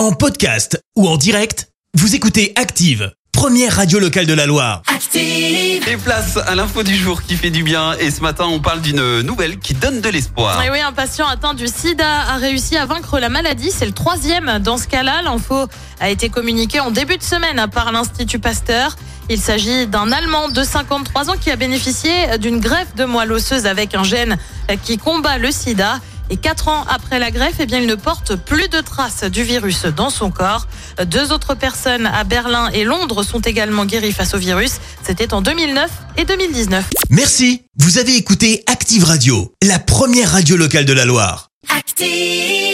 En podcast ou en direct, vous écoutez Active, première radio locale de la Loire. Active. Et place à l'info du jour qui fait du bien. Et ce matin, on parle d'une nouvelle qui donne de l'espoir. Et oui, un patient atteint du sida a réussi à vaincre la maladie. C'est le troisième dans ce cas-là. L'info a été communiquée en début de semaine par l'Institut Pasteur. Il s'agit d'un Allemand de 53 ans qui a bénéficié d'une greffe de moelle osseuse avec un gène qui combat le sida. Et quatre ans après la greffe, eh bien, il ne porte plus de traces du virus dans son corps. Deux autres personnes à Berlin et Londres sont également guéries face au virus. C'était en 2009 et 2019. Merci, vous avez écouté Active Radio, la première radio locale de la Loire. Active.